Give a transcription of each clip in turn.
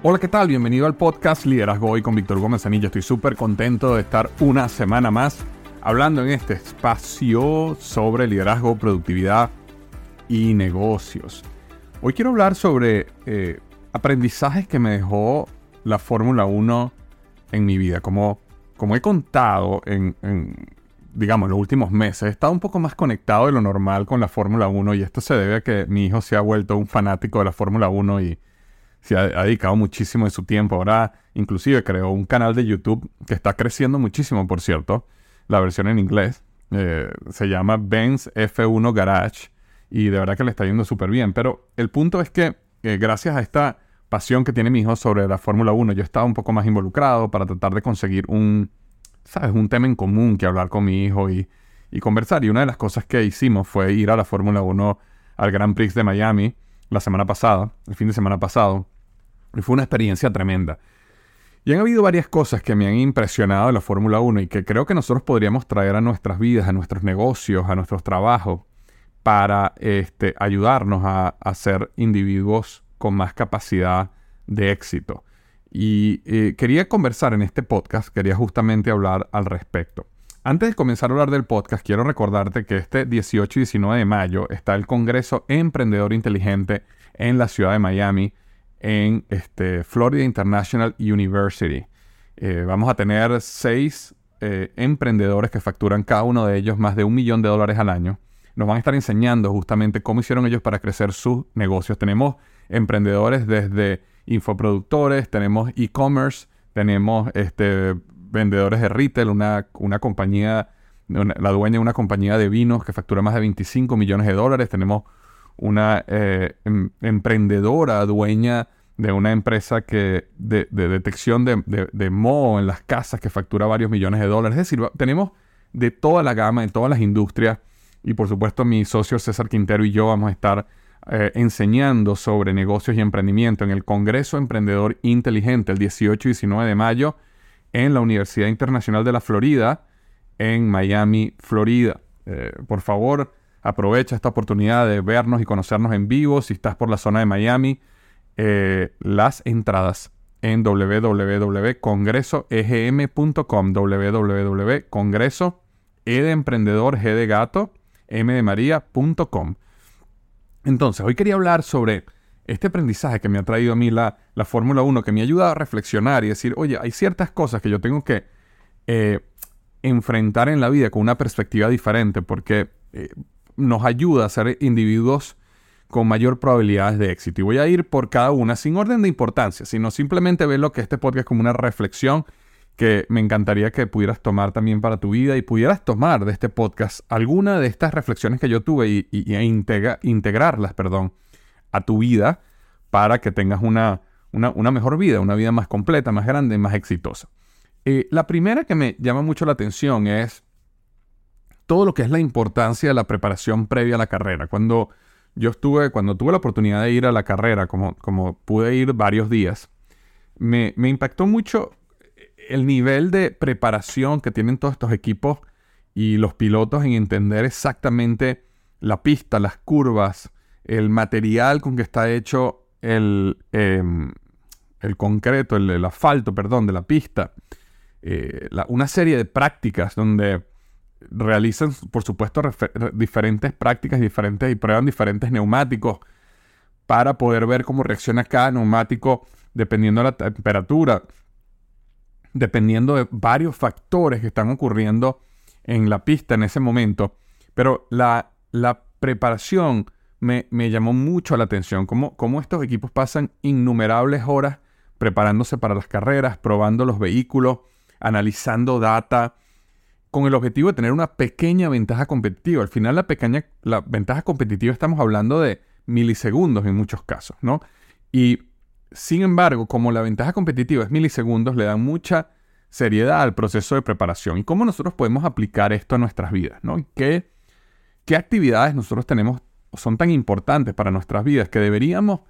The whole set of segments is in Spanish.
Hola, ¿qué tal? Bienvenido al podcast Liderazgo Hoy con Víctor Hugo Manzanilla. Estoy súper contento de estar una semana más hablando en este espacio sobre liderazgo, productividad y negocios. Hoy quiero hablar sobre eh, aprendizajes que me dejó la Fórmula 1 en mi vida. Como, como he contado en, digamos, los últimos meses, he estado un poco más conectado de lo normal con la Fórmula 1 y esto se debe a que mi hijo se ha vuelto un fanático de la Fórmula 1 y se ha, dedicado muchísimo de su tiempo. Ahora inclusive creó un canal de YouTube que está creciendo muchísimo, por cierto, la versión en inglés. Eh, se llama Benz F1 Garage y de verdad que le está yendo súper bien. Pero el punto es que eh, gracias a esta pasión que tiene mi hijo sobre la Fórmula 1, yo estaba un poco más involucrado para tratar de conseguir un, ¿sabes? Un tema en común que hablar con mi hijo y, y conversar. Y una de las cosas que hicimos fue ir a la Fórmula 1 al Grand Prix de Miami la semana pasada, el fin de semana pasado. Y fue una experiencia tremenda. Y han habido varias cosas que me han impresionado de la Fórmula 1 y que creo que nosotros podríamos traer a nuestras vidas, a nuestros negocios, a nuestros trabajos, para este, ayudarnos a, ser individuos con más capacidad de éxito. Y eh, quería conversar en este podcast, quería justamente hablar al respecto. Antes de comenzar a hablar del podcast, quiero recordarte que este 18 y 19 de mayo está el Congreso Emprendedor Inteligente en la ciudad de Miami en este, Florida International University. Eh, vamos a tener seis eh, emprendedores que facturan cada uno de ellos más de un millón de dólares al año. Nos van a estar enseñando justamente cómo hicieron ellos para crecer sus negocios. Tenemos emprendedores desde infoproductores, tenemos e-commerce, tenemos este, vendedores de retail, una, una compañía, la dueña de una compañía de vinos que factura más de 25 millones de dólares, tenemos una eh, em, emprendedora dueña de una empresa que de, detección de, de, moho en las casas que factura varios millones de dólares. Es decir, tenemos de toda la gama, de todas las industrias. Y por supuesto mi socio César Quintero y yo vamos a estar eh, enseñando sobre negocios y emprendimiento en el Congreso Emprendedor Inteligente el 18 y 19 de mayo en la Universidad Internacional de la Florida en Miami, Florida. Eh, por favor, Aprovecha esta oportunidad de vernos y conocernos en vivo. Si estás por la zona de Miami, eh, las entradas en www.congresoegm.com www.congreso e de emprendedor g de gato m de maría.com entonces hoy quería hablar sobre este aprendizaje que me ha traído a mí la, la Fórmula 1 que me ha ayudado a reflexionar y decir oye hay ciertas cosas que yo tengo que eh, enfrentar en la vida con una perspectiva diferente porque eh, nos ayuda a ser individuos con mayor probabilidades de éxito. Y voy a ir por cada una sin orden de importancia, sino simplemente lo que este podcast como una reflexión que me encantaría que pudieras tomar también para tu vida y pudieras tomar de este podcast alguna de estas reflexiones que yo tuve y, e integrarlas, perdón, a tu vida para que tengas una, una, mejor vida, una vida más completa, más grande, más exitosa. Eh, la primera que me llama mucho la atención es todo lo que es la importancia de la preparación previa a la carrera. Cuando yo estuve, cuando tuve la oportunidad de ir a la carrera, como, como pude ir varios días, me, impactó mucho el nivel de preparación que tienen todos estos equipos y los pilotos en entender exactamente la pista, las curvas, el material con que está hecho el, em, el concreto, el, asfalto, perdón, de la pista. Eh, una serie de prácticas donde realizan, por supuesto, diferentes prácticas diferentes y prueban diferentes neumáticos para poder ver cómo reacciona cada neumático dependiendo de la temperatura, dependiendo de varios factores que están ocurriendo en la pista en ese momento. Pero la, la preparación me, llamó mucho la atención, cómo, cómo estos equipos pasan innumerables horas preparándose para las carreras, probando los vehículos, analizando data, con el objetivo de tener una pequeña ventaja competitiva. Al final la pequeña la ventaja competitiva estamos hablando de milisegundos en muchos casos, ¿no? Y sin embargo, como la ventaja competitiva es milisegundos, le dan mucha seriedad al proceso de preparación. ¿Y cómo nosotros podemos aplicar esto a nuestras vidas? ¿no? ¿Qué, ¿Qué actividades nosotros tenemos son tan importantes para nuestras vidas que deberíamos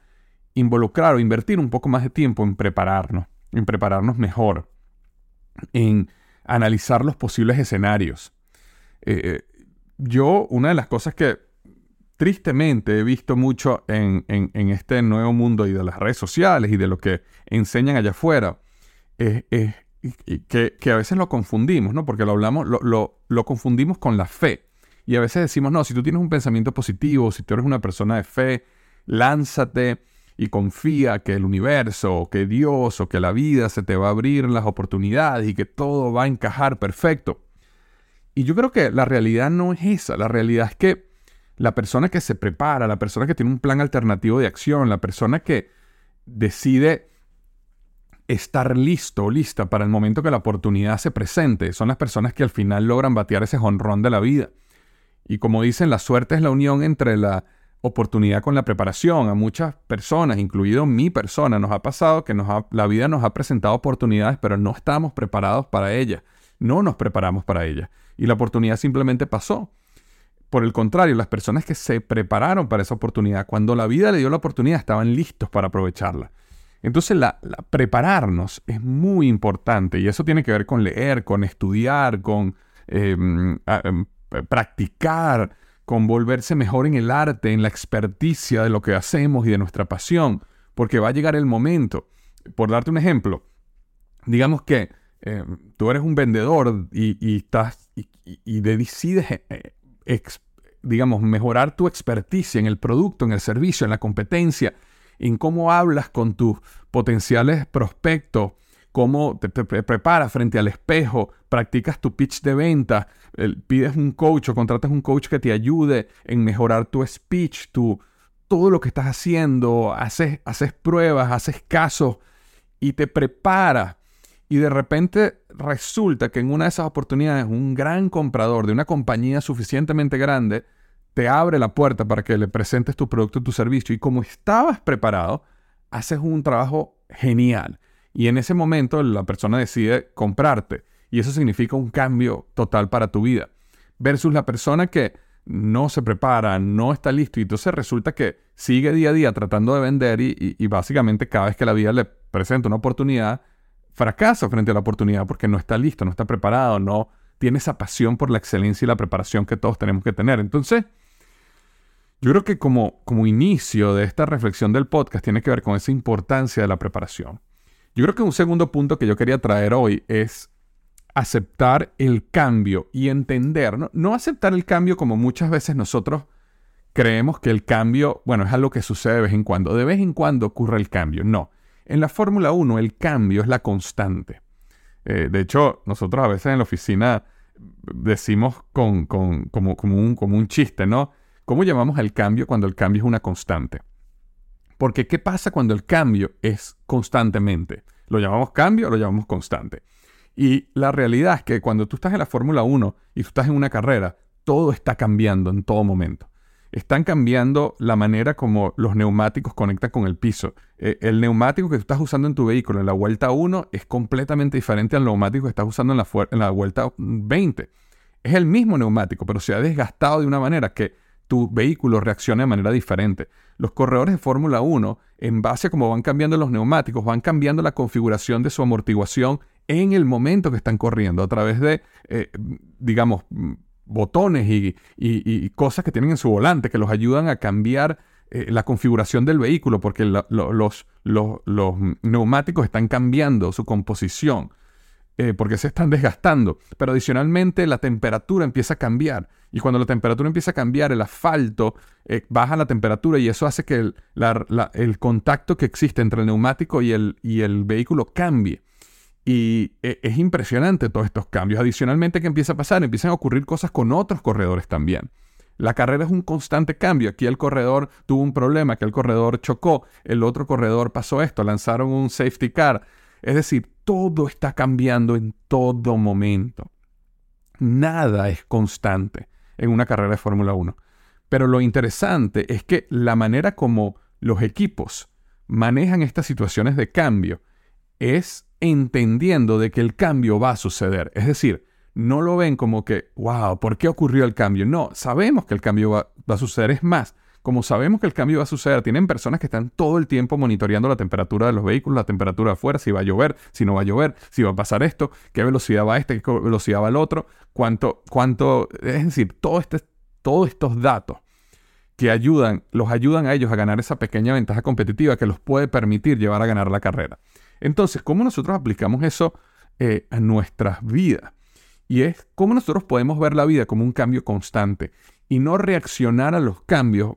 involucrar o invertir un poco más de tiempo en prepararnos, en prepararnos mejor, en analizar los posibles escenarios? Eh, eh, yo, una de las cosas que tristemente he visto mucho en, este nuevo mundo y de las redes sociales y de lo que enseñan allá afuera, es, que, a veces lo confundimos, ¿no? Porque lo hablamos, lo, lo, confundimos con la fe. Y a veces decimos, no, si tú tienes un pensamiento positivo, si tú eres una persona de fe, lánzate y confía que el universo, o que Dios, o que la vida se te va a abrir las oportunidades y que todo va a encajar perfecto. Y yo creo que la realidad no es esa. La realidad es que la persona que se prepara, la persona que tiene un plan alternativo de acción, la persona que decide estar listo o lista para el momento que la oportunidad se presente, son las personas que al final logran batear ese jonrón de la vida. Y como dicen, la suerte es la unión entre la oportunidad con la preparación. A muchas personas, incluido mi persona, nos ha pasado que la vida nos ha presentado oportunidades, pero no estábamos preparados para ellas. No nos preparamos para ellas. Y la oportunidad simplemente pasó. Por el contrario, las personas que se prepararon para esa oportunidad, cuando la vida le dio la oportunidad, estaban listos para aprovecharla. Entonces, la, prepararnos es muy importante y eso tiene que ver con leer, con estudiar, con em, em, practicar, con volverse mejor en el arte, en la experticia de lo que hacemos y de nuestra pasión, porque va a llegar el momento. Por darte un ejemplo, digamos que em, tú eres un vendedor y, estás y, decides eh, digamos, mejorar tu experticia en el producto, en el servicio, en la competencia, en cómo hablas con tus potenciales prospectos, cómo te, preparas frente al espejo, practicas tu pitch de venta, pides un coach o contratas un coach que te ayude en mejorar tu speech, tu, todo lo que estás haciendo, haces, haces pruebas, haces casos y te preparas y de repente resulta que en una de esas oportunidades un gran comprador de una compañía suficientemente grande te abre la puerta para que le presentes tu producto, tu servicio y como estabas preparado, haces un trabajo genial. Y en ese momento la persona decide comprarte y eso significa un cambio total para tu vida. Versus la persona que no se prepara, no está listo y entonces resulta que sigue día a día tratando de vender y, básicamente cada vez que la vida le presenta una oportunidad, fracasa frente a la oportunidad porque no está listo, no está preparado, no tiene esa pasión por la excelencia y la preparación que todos tenemos que tener. Entonces, yo creo que como, como inicio de esta reflexión del podcast tiene que ver con esa importancia de la preparación. Yo creo que un segundo punto que yo quería traer hoy es aceptar el cambio y entender, no, no aceptar el cambio como muchas veces nosotros creemos que el cambio, bueno, es algo que sucede de vez en cuando. De vez en cuando ocurre el cambio. No. En la Fórmula 1 el cambio es la constante. Eh, de hecho, nosotros a veces en la oficina decimos con, como, un, como un chiste, ¿no? ¿Cómo llamamos al cambio cuando el cambio es una constante? Porque ¿qué pasa cuando el cambio es constantemente? ¿Lo llamamos cambio lo llamamos constante? Y la realidad es que cuando tú estás en la Fórmula 1 y tú estás en una carrera, todo está cambiando en todo momento están cambiando la manera como los neumáticos conectan con el piso. Eh, el neumático que tú estás usando en tu vehículo en la vuelta 1 es completamente diferente al neumático que estás usando en la, en la vuelta 20. Es el mismo neumático, pero se ha desgastado de una manera que tu vehículo reacciona de manera diferente. Los corredores de Fórmula 1, en base a cómo van cambiando los neumáticos, van cambiando la configuración de su amortiguación en el momento que están corriendo, a través de, eh, digamos, botones y, cosas que tienen en su volante que los ayudan a cambiar eh, la configuración del vehículo, porque los, los, neumáticos están cambiando su composición. Eh, porque se están desgastando. Pero adicionalmente la temperatura empieza a cambiar. Y cuando la temperatura empieza a cambiar, el asfalto eh, baja la temperatura y eso hace que el, contacto que existe entre el neumático y el, y el vehículo cambie. Y eh, es impresionante todos estos cambios. Adicionalmente, ¿qué empieza a pasar? Empiezan a ocurrir cosas con otros corredores también. La carrera es un constante cambio. Aquí el corredor tuvo un problema, que el corredor chocó, el otro corredor pasó esto, lanzaron un safety car. Es decir, todo está cambiando en todo momento. Nada es constante en una carrera de Fórmula 1. Pero lo interesante es que la manera como los equipos manejan estas situaciones de cambio es entendiendo de que el cambio va a suceder. Es decir, no lo ven como que, wow, ¿por qué ocurrió el cambio? No, sabemos que el cambio va, va a suceder. Es más, como sabemos que el cambio va a suceder, tienen personas que están todo el tiempo monitoreando la temperatura de los vehículos, la temperatura afuera, si va a llover, si no va a llover, si va a pasar esto, qué velocidad va este, qué velocidad va el otro, cuánto, cuánto, es decir, todo este, todos estos datos que ayudan, los ayudan a ellos a ganar esa pequeña ventaja competitiva que los puede permitir llevar a ganar la carrera. Entonces, ¿cómo nosotros aplicamos eso eh, a nuestras vidas? Y es cómo nosotros podemos ver la vida como un cambio constante y no reaccionar a los cambios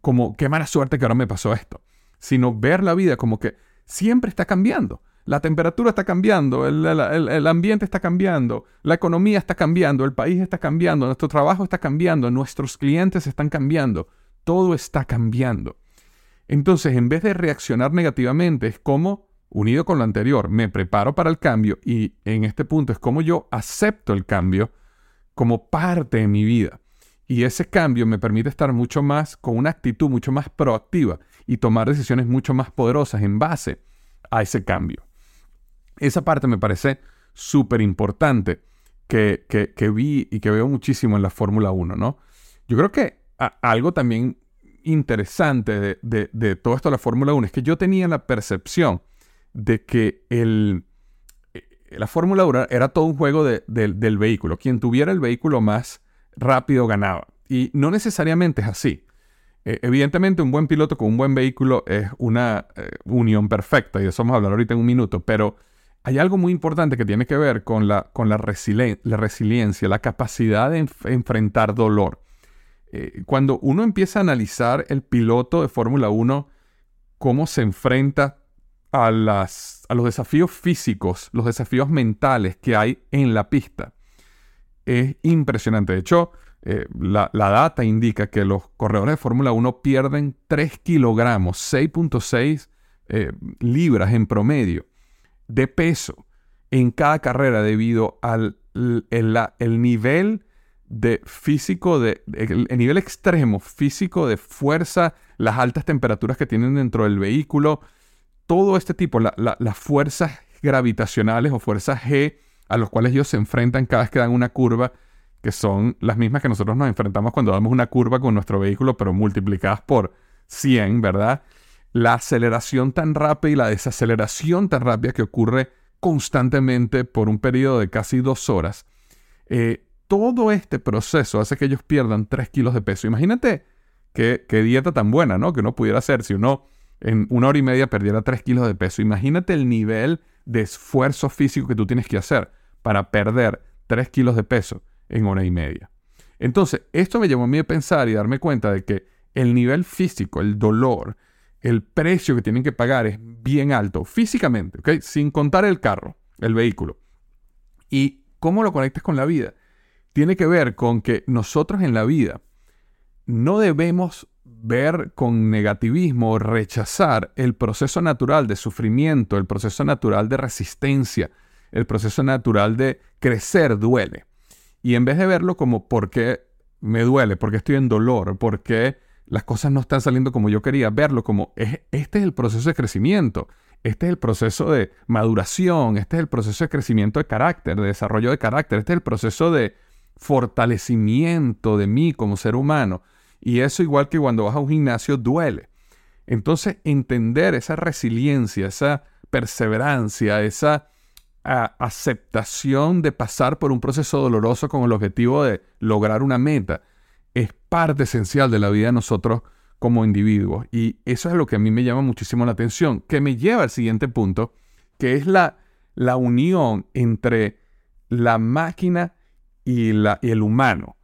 como qué mala suerte que ahora me pasó esto, sino ver la vida como que siempre está cambiando. La temperatura está cambiando, el, ambiente está cambiando, la economía está cambiando, el país está cambiando, nuestro trabajo está cambiando, nuestros clientes están cambiando, todo está cambiando. Entonces, en vez de reaccionar negativamente, es como, unido con lo anterior, me preparo para el cambio y en este punto es como yo acepto el cambio como parte de mi vida. Y ese cambio me permite estar mucho más con una actitud mucho más proactiva y tomar decisiones mucho más poderosas en base a ese cambio. Esa parte me parece súper importante que, que, vi y que veo muchísimo en la Fórmula 1, ¿no? Yo creo que algo también interesante de, de, todo esto de la Fórmula 1 es que yo tenía la percepción de que el, eh, la Fórmula 1 era todo un juego del vehículo. Quien tuviera el vehículo más rápido ganaba. Y no necesariamente es así. Eh, evidentemente un buen piloto con un buen vehículo es una eh, unión perfecta y de eso vamos a hablar ahorita en un minuto, pero hay algo muy importante que tiene que ver con la, con la, la resiliencia, la capacidad de enfrentar dolor. Eh, cuando uno empieza a analizar el piloto de Fórmula 1, cómo se enfrenta a, las, a los desafíos físicos, los desafíos mentales que hay en la pista, es impresionante. De hecho, eh, la, data indica que los corredores de Fórmula 1 pierden 3 kilogramos, 6.6 eh, libras en promedio de peso en cada carrera debido al el, nivel de físico, de, el, nivel extremo físico de fuerza, las altas temperaturas que tienen dentro del vehículo, todo este tipo, las fuerzas gravitacionales o fuerzas G a los cuales ellos se enfrentan cada vez que dan una curva, que son las mismas que nosotros nos enfrentamos cuando damos una curva con nuestro vehículo, pero multiplicadas por 100, ¿verdad? La aceleración tan rápida y la desaceleración tan rápida que ocurre constantemente por un periodo de casi dos horas. Eh, todo este proceso hace que ellos pierdan 3 kilos de peso. Imagínate qué, dieta tan buena, ¿no? Que uno pudiera hacer si uno en una hora y media perdiera 3 kilos de peso. Imagínate el nivel de esfuerzo físico que tú tienes que hacer para perder 3 kilos de peso en hora y media. Entonces, esto me llevó a mí a pensar y darme cuenta de que el nivel físico, el dolor, el precio que tienen que pagar es bien alto físicamente, ¿ok? Sin contar el carro, el vehículo. ¿Y cómo lo conectas con la vida? Tiene que ver con que nosotros en la vida no debemos ver con negativismo rechazar el proceso natural de sufrimiento, el proceso natural de resistencia, el proceso natural de crecer duele. Y en vez de verlo como por qué me duele, por qué estoy en dolor, por qué las cosas no están saliendo como yo quería, verlo como este es el proceso de crecimiento, este es el proceso de maduración, este es el proceso de crecimiento de carácter, de desarrollo de carácter, este es el proceso de fortalecimiento de mí como ser humano. Y eso igual que cuando vas a un gimnasio duele. Entonces, entender esa resiliencia, esa perseverancia, esa aceptación de pasar por un proceso doloroso con el objetivo de lograr una meta, es parte esencial de la vida de nosotros como individuos. Y eso es lo que a mí me llama muchísimo la atención, que me lleva al siguiente punto, que es la, la unión entre la máquina y, la, y el humano.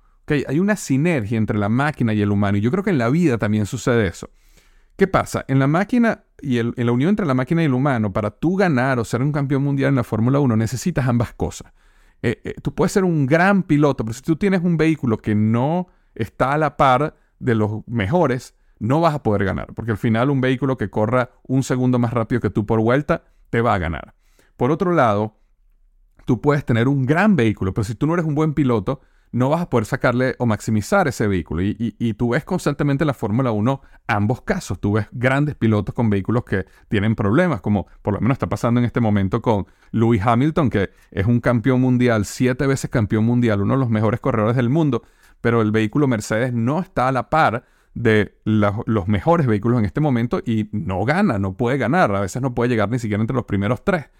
Hay una sinergia entre la máquina y el humano. Y yo creo que en la vida también sucede eso. ¿Qué pasa? En la máquina y en la unión entre la máquina y el humano, para tú ganar o ser un campeón mundial en la Fórmula 1, necesitas ambas cosas. Eh, eh, tú puedes ser un gran piloto, pero si tú tienes un vehículo que no está a la par de los mejores, no vas a poder ganar, porque al final un vehículo que corra un segundo más rápido que tú por vuelta, te va a ganar. Por otro lado, tú puedes tener un gran vehículo, pero si tú no eres un buen piloto, no vas a poder sacarle o maximizar ese vehículo. Y, tú ves constantemente en la Fórmula 1 ambos casos. Tú ves grandes pilotos con vehículos que tienen problemas, como por lo menos está pasando en este momento con Lewis Hamilton, que es un campeón mundial, siete veces campeón mundial, uno de los mejores corredores del mundo, pero el vehículo Mercedes no está a la par de los mejores vehículos en este momento y no gana, no puede ganar, a veces no puede llegar ni siquiera entre los primeros tres.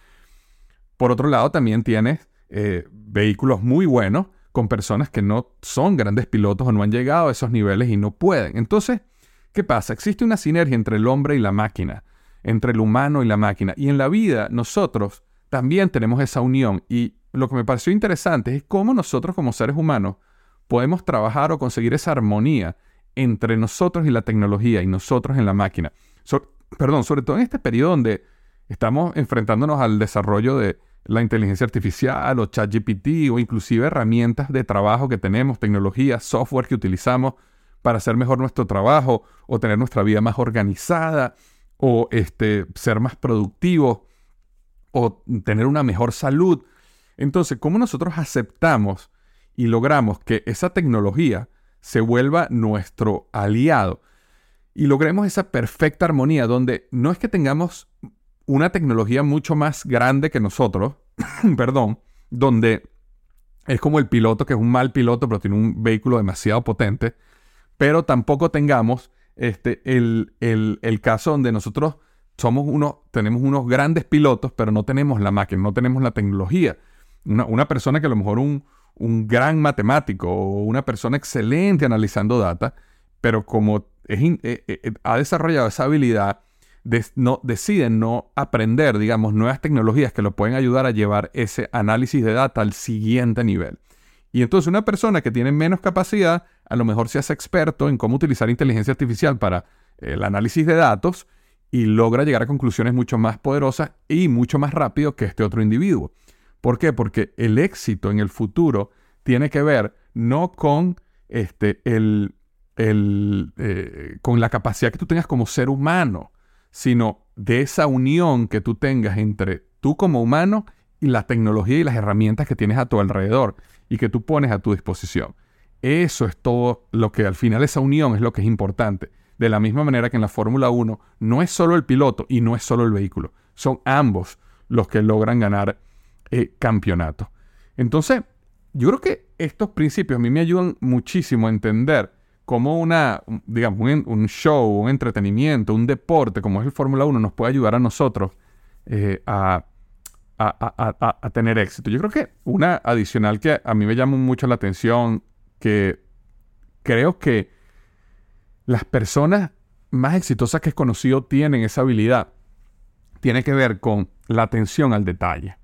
Por otro lado, también tienes eh, vehículos muy buenos con personas que no son grandes pilotos o no han llegado a esos niveles y no pueden. Entonces, ¿qué pasa? Existe una sinergia entre el hombre y la máquina, entre el humano y la máquina. Y en la vida nosotros también tenemos esa unión. Y lo que me pareció interesante es cómo nosotros como seres humanos podemos trabajar o conseguir esa armonía entre nosotros y la tecnología y nosotros en la máquina. perdón, sobre todo en este periodo donde estamos enfrentándonos al desarrollo de la inteligencia artificial o ChatGPT o inclusive herramientas de trabajo que tenemos, tecnología, software que utilizamos para hacer mejor nuestro trabajo o tener nuestra vida más organizada o este, ser más productivos o tener una mejor salud. Entonces, ¿cómo nosotros aceptamos y logramos que esa tecnología se vuelva nuestro aliado y logremos esa perfecta armonía donde no es que tengamos una tecnología mucho más grande que nosotros, perdón, donde es como el piloto que es un mal piloto pero tiene un vehículo demasiado potente, pero tampoco tengamos este, el, el, caso donde nosotros somos unos, tenemos unos grandes pilotos, pero no tenemos la máquina, no tenemos la tecnología. Una, una persona que a lo mejor un, un gran matemático o una persona excelente analizando data, pero como eh, eh, eh, ha desarrollado esa habilidad, no, deciden no aprender, digamos, nuevas tecnologías que lo pueden ayudar a llevar ese análisis de data al siguiente nivel. Y entonces una persona que tiene menos capacidad, a lo mejor se hace experto en cómo utilizar inteligencia artificial para el análisis de datos y logra llegar a conclusiones mucho más poderosas y mucho más rápido que este otro individuo. ¿Por qué? Porque el éxito en el futuro tiene que ver no con este, el, el, eh, con la capacidad que tú tengas como ser humano, sino de esa unión que tú tengas entre tú como humano y la tecnología y las herramientas que tienes a tu alrededor y que tú pones a tu disposición. Eso es todo lo que al final esa unión es lo que es importante. De la misma manera que en la Fórmula 1 no es solo el piloto y no es solo el vehículo, son ambos los que logran ganar eh, campeonato. Entonces, yo creo que estos principios a mí me ayudan muchísimo a entender cómo una, digamos, un, show, un entretenimiento, un deporte como es el Fórmula 1 nos puede ayudar a nosotros eh, a, a, tener éxito. Yo creo que una adicional que a mí me llama mucho la atención, que creo que las personas más exitosas que he conocido tienen esa habilidad, tiene que ver con la atención al detalle.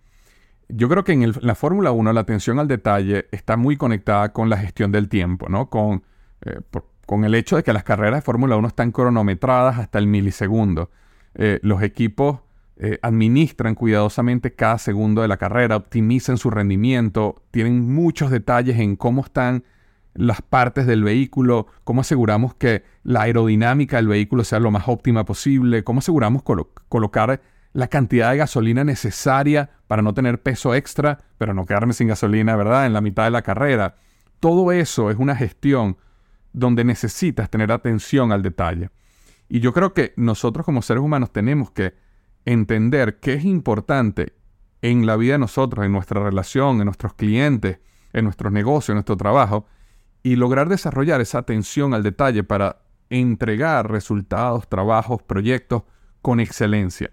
Yo creo que en, la Fórmula 1 la atención al detalle está muy conectada con la gestión del tiempo, ¿no? Con, eh, con el hecho de que las carreras de Fórmula 1 están cronometradas hasta el milisegundo. Eh, los equipos eh, administran cuidadosamente cada segundo de la carrera, optimizan su rendimiento, tienen muchos detalles en cómo están las partes del vehículo, cómo aseguramos que la aerodinámica del vehículo sea lo más óptima posible, cómo aseguramos colocar la cantidad de gasolina necesaria para no tener peso extra, pero no quedarme sin gasolina, ¿verdad? En la mitad de la carrera. Todo eso es una gestión donde necesitas tener atención al detalle. Y yo creo que nosotros como seres humanos tenemos que entender qué es importante en la vida de nosotros, en nuestra relación, en nuestros clientes, en nuestros negocios, en nuestro trabajo, y lograr desarrollar esa atención al detalle para entregar resultados, trabajos, proyectos con excelencia.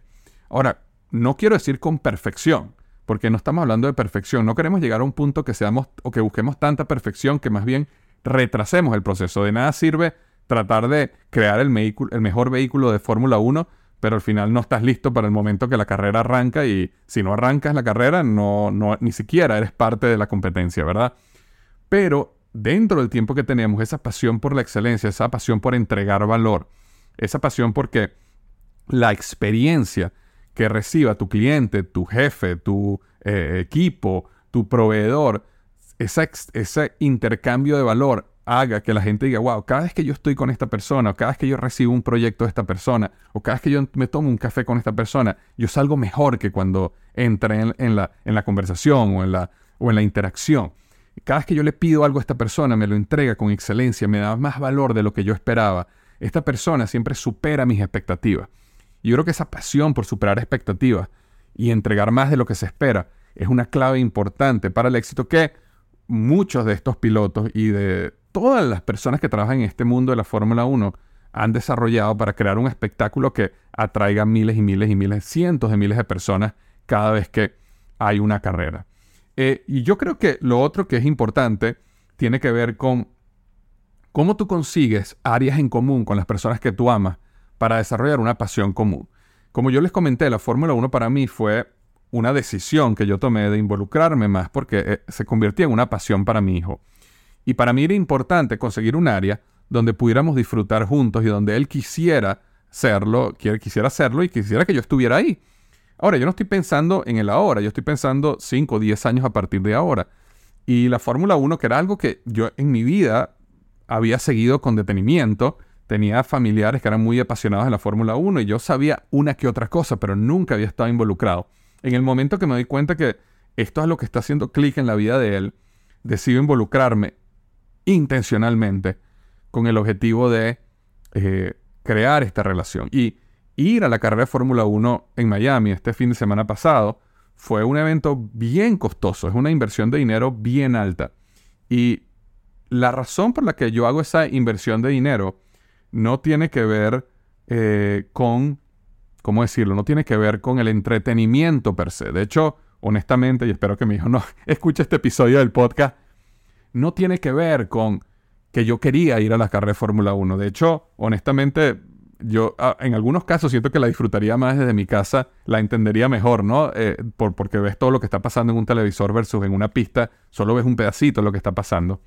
Ahora, no quiero decir con perfección, porque no estamos hablando de perfección. No queremos llegar a un punto que seamos o que busquemos tanta perfección que más bien retrasemos el proceso. De nada sirve tratar de crear el, mejor vehículo de Fórmula 1, pero al final no estás listo para el momento que la carrera arranca y si no arrancas la carrera, no, ni siquiera eres parte de la competencia, ¿verdad? Pero dentro del tiempo que tenemos, esa pasión por la excelencia, esa pasión por entregar valor, esa pasión porque la experiencia que reciba tu cliente, tu jefe, tu eh, equipo, tu proveedor, ese intercambio de valor haga que la gente diga, wow, cada vez que yo estoy con esta persona, o cada vez que yo recibo un proyecto de esta persona, o cada vez que yo me tomo un café con esta persona, yo salgo mejor que cuando entré en, la, en la, conversación o en la, o en la interacción. Cada vez que yo le pido algo a esta persona, me lo entrega con excelencia, me da más valor de lo que yo esperaba. Esta persona siempre supera mis expectativas. Y yo creo que esa pasión por superar expectativas y entregar más de lo que se espera es una clave importante para el éxito que muchos de estos pilotos y de todas las personas que trabajan en este mundo de la Fórmula 1 han desarrollado para crear un espectáculo que atraiga miles y miles y miles, cientos de miles de personas cada vez que hay una carrera. Eh, y yo creo que lo otro que es importante tiene que ver con cómo tú consigues áreas en común con las personas que tú amas para desarrollar una pasión común. Como yo les comenté, la Fórmula 1 para mí fue una decisión que yo tomé de involucrarme más porque eh, se convirtió en una pasión para mi hijo. Y para mí era importante conseguir un área donde pudiéramos disfrutar juntos y donde él quisiera serlo, quisiera hacerlo y quisiera que yo estuviera ahí. Ahora, yo no estoy pensando en el ahora, yo estoy pensando 5 o 10 años a partir de ahora. Y la Fórmula 1, que era algo que yo en mi vida había seguido con detenimiento, tenía familiares que eran muy apasionados en la Fórmula 1 y yo sabía una que otra cosa, pero nunca había estado involucrado. En el momento que me doy cuenta que esto es lo que está haciendo clic en la vida de él, decido involucrarme intencionalmente con el objetivo de eh, crear esta relación. Y ir a la carrera de Fórmula 1 en Miami este fin de semana pasado fue un evento bien costoso, es una inversión de dinero bien alta. Y la razón por la que yo hago esa inversión de dinero no tiene que ver eh, con, ¿cómo decirlo? No tiene que ver con el entretenimiento per se. De hecho, honestamente, y espero que mi hijo no escuche este episodio del podcast, no tiene que ver con que yo quería ir a la carrera de Fórmula 1. De hecho, honestamente, yo ah, en algunos casos siento que la disfrutaría más desde mi casa, la entendería mejor, ¿no? Eh, por, porque ves todo lo que está pasando en un televisor versus en una pista, solo ves un pedacito de lo que está pasando.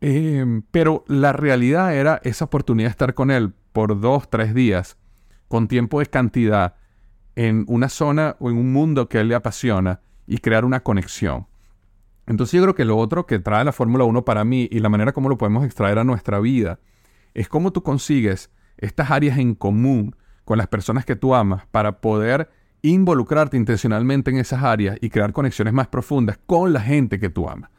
Em, pero la realidad era esa oportunidad de estar con él por dos, tres días, con tiempo de cantidad, en una zona o en un mundo que a él le apasiona y crear una conexión. Entonces yo creo que lo otro que trae la Fórmula 1 para mí y la manera como lo podemos extraer a nuestra vida es cómo tú consigues estas áreas en común con las personas que tú amas para poder involucrarte intencionalmente en esas áreas y crear conexiones más profundas con la gente que tú amas.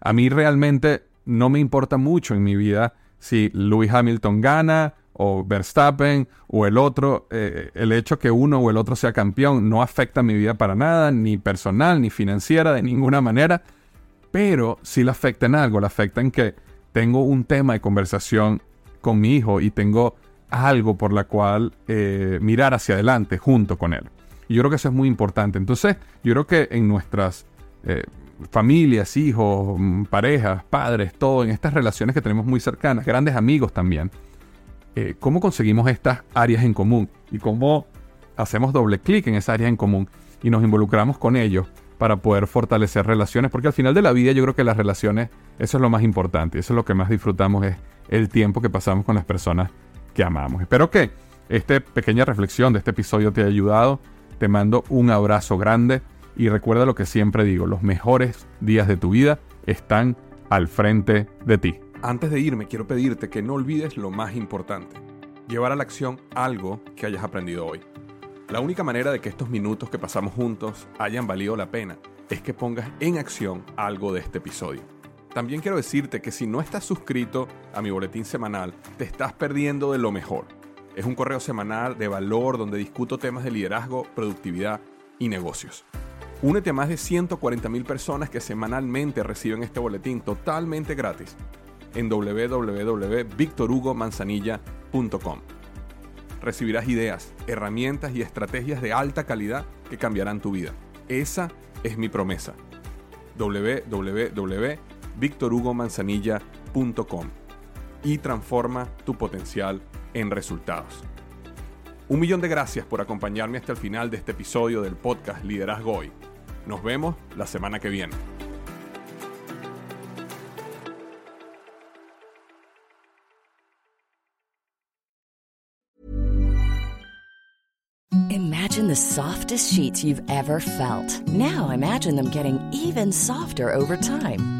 A mí realmente no me importa mucho en mi vida si Lewis Hamilton gana o Verstappen o el otro, eh, el hecho que uno o el otro sea campeón no afecta mi vida para nada, ni personal, ni financiera, de ninguna manera pero sí le afecta en algo, le afecta en que tengo un tema de conversación con mi hijo y tengo algo por la cual eh, mirar hacia adelante junto con él. Y yo creo que eso es muy importante. Entonces, yo creo que en nuestras eh, familias, hijos, mm, parejas, padres, todo, en estas relaciones que tenemos muy cercanas, grandes amigos también, eh, cómo conseguimos estas áreas en común y cómo hacemos doble clic en esas áreas en común y nos involucramos con ellos para poder fortalecer relaciones, porque al final de la vida yo creo que las relaciones, eso es lo más importante, eso es lo que más disfrutamos, es el tiempo que pasamos con las personas que amamos. Espero que esta pequeña reflexión de este episodio te haya ayudado, te mando un abrazo grande y recuerda lo que siempre digo, los mejores días de tu vida están al frente de ti. Antes de irme, quiero pedirte que no olvides lo más importante, llevar a la acción algo que hayas aprendido hoy. La única manera de que estos minutos que pasamos juntos hayan valido la pena es que pongas en acción algo de este episodio. También quiero decirte que si no estás suscrito a mi boletín semanal, te estás perdiendo de lo mejor. Es un correo semanal de valor donde discuto temas de liderazgo, productividad y negocios. Únete a más de 140 mil personas que semanalmente reciben este boletín totalmente gratis en www.victorhugomanzanilla.com. Recibirás ideas, herramientas y estrategias de alta calidad que cambiarán tu vida. Esa es mi promesa. www.victorhugomanzanilla.com y transforma tu potencial en resultados. Un millón de gracias por acompañarme hasta el final de este episodio del podcast Liderazgo Hoy. Nos vemos la semana que viene. Imagine the softest sheets you've ever felt. Now imagine them getting even softer over time.